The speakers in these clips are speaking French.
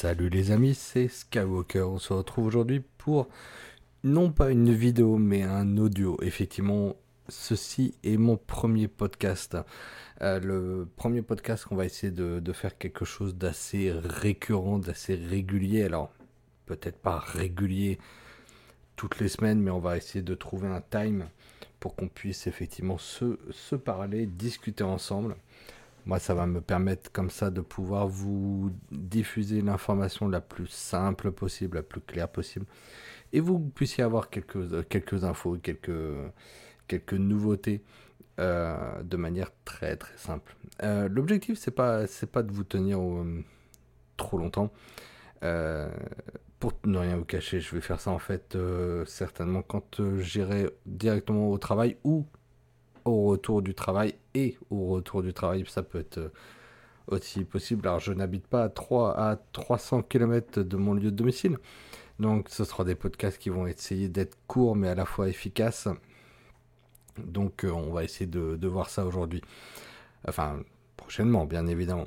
Salut les amis, c'est Skywalker. On se retrouve aujourd'hui pour non pas une vidéo mais un audio. Effectivement, ceci est mon premier podcast. Euh, le premier podcast qu'on va essayer de, faire quelque chose d'assez récurrent, d'assez régulier. Alors, peut-être pas régulier toutes les semaines, mais on va essayer de trouver un time pour qu'on puisse effectivement se, se parler, discuter ensemble. Moi, ça va me permettre comme ça de pouvoir vous diffuser l'information la plus simple possible, la plus claire possible. Et vous puissiez avoir quelques, quelques infos, quelques, quelques nouveautés euh, de manière très très simple. Euh, l'objectif, c'est pas, pas de vous tenir trop longtemps. Euh, pour ne rien vous cacher, je vais faire ça en fait certainement quand j'irai directement au travail ou au retour du travail au retour du travail, ça peut être euh, aussi possible. Alors je n'habite pas à, 3, à 300 km de mon lieu de domicile, donc ce sera des podcasts qui vont essayer d'être courts mais à la fois efficaces. Donc euh, on va essayer de, voir ça aujourd'hui. Enfin, prochainement, bien évidemment.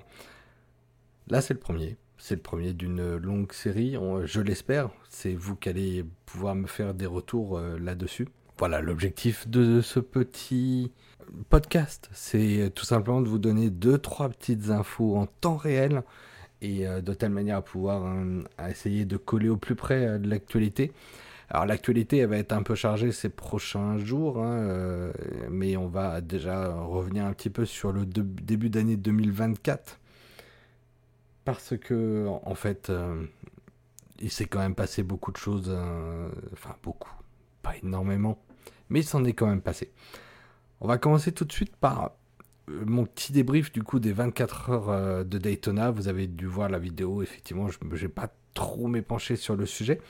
Là, c'est le premier. C'est le premier d'une longue série. je l'espère. C'est vous qui allez pouvoir me faire des retours euh, là-dessus. Voilà, l'objectif de ce petit podcast, c'est tout simplement de vous donner deux, trois petites infos en temps réel et euh, de telle manière à pouvoir euh, essayer de coller au plus près euh, de l'actualité. Alors l'actualité, elle va être un peu chargée ces prochains jours, hein, mais on va déjà revenir un petit peu sur le début d'année 2024 parce que en fait, il s'est quand même passé beaucoup de choses, enfin beaucoup, pas énormément, mais il s'en est quand même passé. On va commencer tout de suite par euh, mon petit débrief du coup des 24 heures euh, de Daytona. Vous avez dû voir la vidéo, effectivement, je n'ai pas trop m'épanché sur le sujet.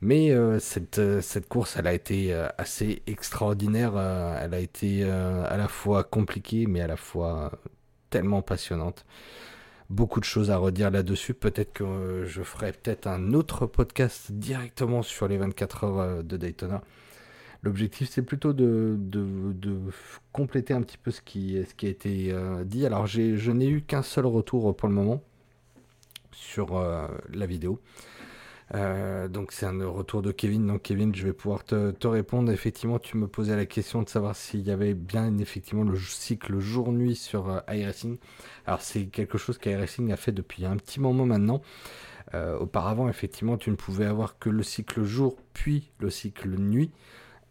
Mais euh, cette, cette, course, elle a été assez extraordinaire. elle a été à la fois compliquée, mais à la fois tellement passionnante. Beaucoup de choses à redire là-dessus. Peut-être que je ferai peut-être un autre podcast directement sur les 24 heures de Daytona. L'objectif, c'est plutôt de, compléter un petit peu ce qui, a été euh, dit. Alors, je n'ai eu qu'un seul retour pour le moment sur euh, la vidéo. Euh, donc c'est un retour de Kevin. Donc Kevin, je vais pouvoir te, répondre. Effectivement, tu me posais la question de savoir s'il y avait bien effectivement le cycle jour-nuit sur iRacing. Alors c'est quelque chose qu'iRacing a fait depuis un petit moment maintenant. auparavant, effectivement, tu ne pouvais avoir que le cycle jour puis le cycle nuit.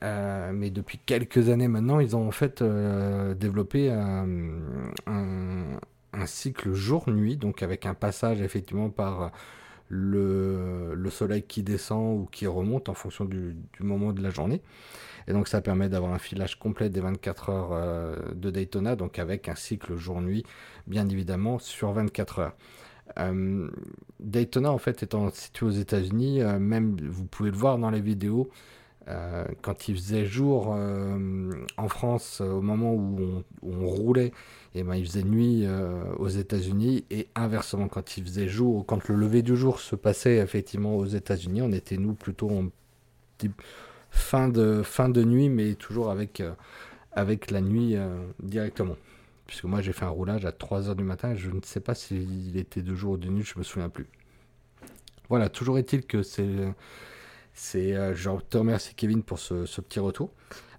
Euh, mais depuis quelques années maintenant, ils ont en fait euh, développé un, cycle jour-nuit, donc avec un passage effectivement par le, soleil qui descend ou qui remonte en fonction du, moment de la journée. Et donc ça permet d'avoir un filage complet des 24 heures euh, de Daytona, donc avec un cycle jour-nuit, bien évidemment, sur 24 heures. Daytona en fait étant situé aux États-Unis, même vous pouvez le voir dans les vidéos, euh, quand il faisait jour euh, en France, au moment où on, roulait, et eh ben, il faisait nuit euh, aux États-Unis, et inversement, quand il faisait jour, quand le lever du jour se passait effectivement aux États-Unis, on était nous plutôt en fin de, fin de nuit, mais toujours avec, avec la nuit directement. Puisque moi j'ai fait un roulage à 3h du matin, je ne sais pas s'il était de jour ou de nuit, je me souviens plus. Voilà, toujours est-il que c'est c'est, euh, je te remercie Kevin pour ce, petit retour.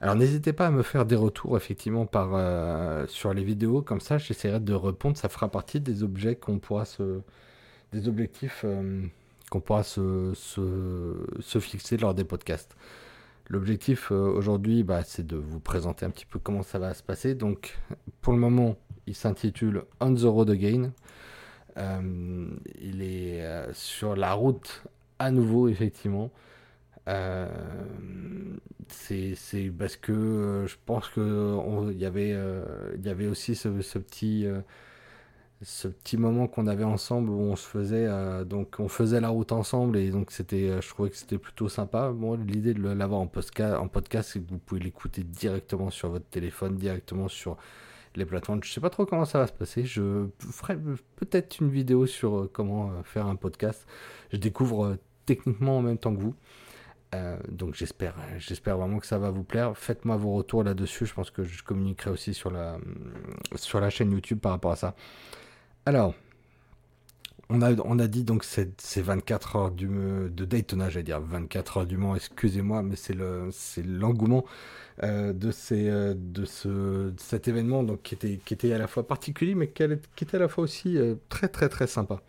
Alors n'hésitez pas à me faire des retours effectivement euh, sur les vidéos comme ça, j'essaierai de répondre. Ça fera partie des objets qu'on pourra se, des objectifs euh, qu'on pourra se, fixer lors des podcasts. L'objectif aujourd'hui, bah, c'est de vous présenter un petit peu comment ça va se passer. Donc pour le moment, il s'intitule On the Road Again. il est sur la route à nouveau effectivement. Euh, c'est parce que euh, je pense que il y avait euh, y avait aussi ce, petit ce petit moment qu'on avait ensemble où on se faisait donc on faisait la route ensemble et donc c'était je trouvais que c'était plutôt sympa. Moi l'idée de l'avoir en podcast en podcast c'est que vous pouvez l'écouter directement sur votre téléphone directement sur les plateformes. Je sais pas trop comment ça va se passer. Je ferai peut-être une vidéo sur comment faire un podcast. Je découvre techniquement en même temps que vous euh, donc j'espère, j'espère vraiment que ça va vous plaire. Faites-moi vos retours là-dessus. Je pense que je communiquerai aussi sur la, chaîne YouTube par rapport à ça. Alors, on a, dit donc ces 24 heures du, de Daytona, j'allais dire 24 heures du Mans, excusez-moi, mais c'est le, c'est l'engouement euh, euh, de, ce, cet événement donc, qui, était, à la fois particulier, mais qui, était à la fois aussi très très très sympa.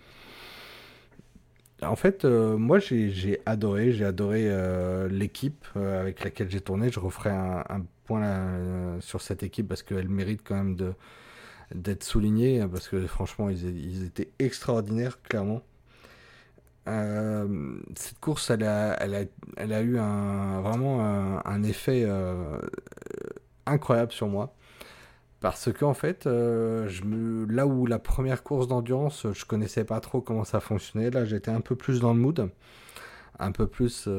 En fait, moi j'ai adoré, j'ai adoré l'équipe avec laquelle j'ai tourné. Je referai un, point sur cette équipe parce qu'elle mérite quand même d'être soulignée parce que franchement ils, étaient extraordinaires clairement. Euh, cette course, elle a, elle a, elle a eu un, vraiment un, effet euh, incroyable sur moi. Parce qu'en fait, euh, là où la première course d'endurance, je connaissais pas trop comment ça fonctionnait, là j'étais un peu plus dans le mood, un peu plus,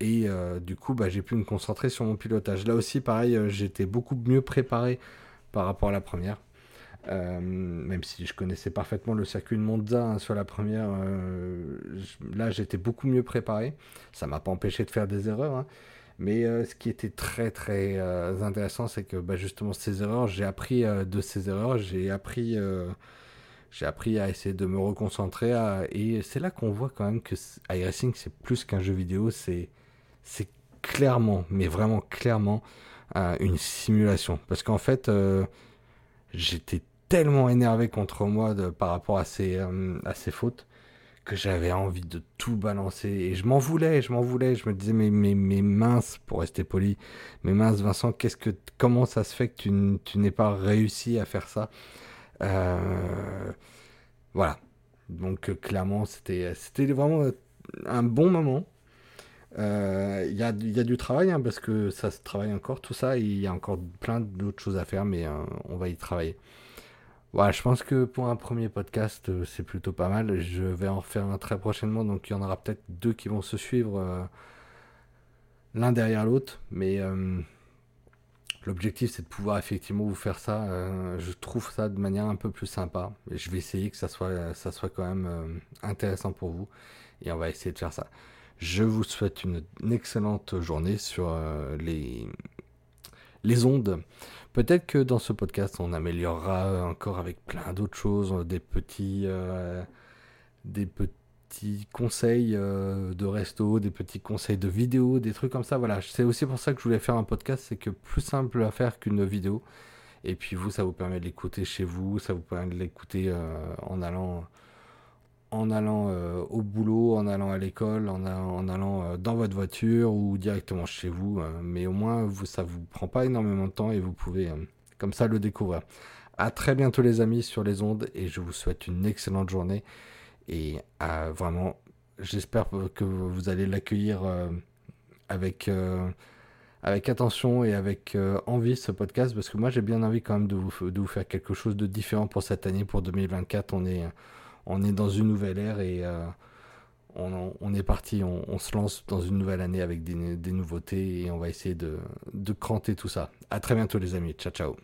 et du coup bah, j'ai pu me concentrer sur mon pilotage. Là aussi, pareil, j'étais beaucoup mieux préparé par rapport à la première. Euh, même si je connaissais parfaitement le circuit de Monza hein, sur la première, euh, là j'étais beaucoup mieux préparé. Ça m'a pas empêché de faire des erreurs. Hein. Mais euh, ce qui était très très intéressant, c'est que bah, justement ces erreurs, j'ai appris de ces erreurs, j'ai appris, appris à essayer de me reconcentrer. Et c'est là qu'on voit quand même que iRacing c'est plus qu'un jeu vidéo, c'est clairement, mais vraiment clairement, une simulation. Parce qu'en fait, j'étais tellement énervé contre moi de, par rapport à ces, euh, à ces fautes que j'avais envie de tout balancer et je m'en voulais, je m'en voulais, je me disais mais, mais, mais mince, pour rester poli, mais mince Vincent, qu'est-ce que comment ça se fait que tu, tu n'aies pas réussi à faire ça? Euh, Voilà. Donc euh, clairement c'était vraiment un bon moment. Il y, a, y, a, du travail hein, parce que ça se travaille encore tout ça, il y a encore plein d'autres choses à faire mais on va y travailler. Ouais, je pense que pour un premier podcast, euh, c'est plutôt pas mal. Je vais en refaire un très prochainement, donc il y en aura peut-être deux qui vont se suivre euh, l'un derrière l'autre. Mais euh, l'objectif, c'est de pouvoir effectivement vous faire ça. je trouve ça de manière un peu plus sympa. Je vais essayer que ça soit, ça soit quand même intéressant pour vous. Et on va essayer de faire ça. Je vous souhaite une excellente journée sur les, les ondes. Peut-être que dans ce podcast, on améliorera encore avec plein d'autres choses, des petits, euh, des petits conseils euh, de resto, des petits conseils de vidéo, des trucs comme ça. Voilà, c'est aussi pour ça que je voulais faire un podcast, c'est que plus simple à faire qu'une vidéo. Et puis vous, ça vous permet de l'écouter chez vous, ça vous permet de l'écouter euh, en allant en allant euh, au boulot, en allant à l'école, en, allant euh, dans votre voiture ou directement chez vous. Euh, mais au moins, vous, ça vous prend pas énormément de temps et vous pouvez comme ça le découvrir. À très bientôt les amis sur les ondes et je vous souhaite une excellente journée et vraiment j'espère que vous allez l'accueillir avec attention et avec envie ce podcast parce que moi j'ai bien envie quand même de vous, de vous faire quelque chose de différent pour cette année pour 2024 on est on est dans une nouvelle ère et euh, on, est parti, on, se lance dans une nouvelle année avec des, nouveautés et on va essayer de, de cranter tout ça. À très bientôt les amis, ciao ciao.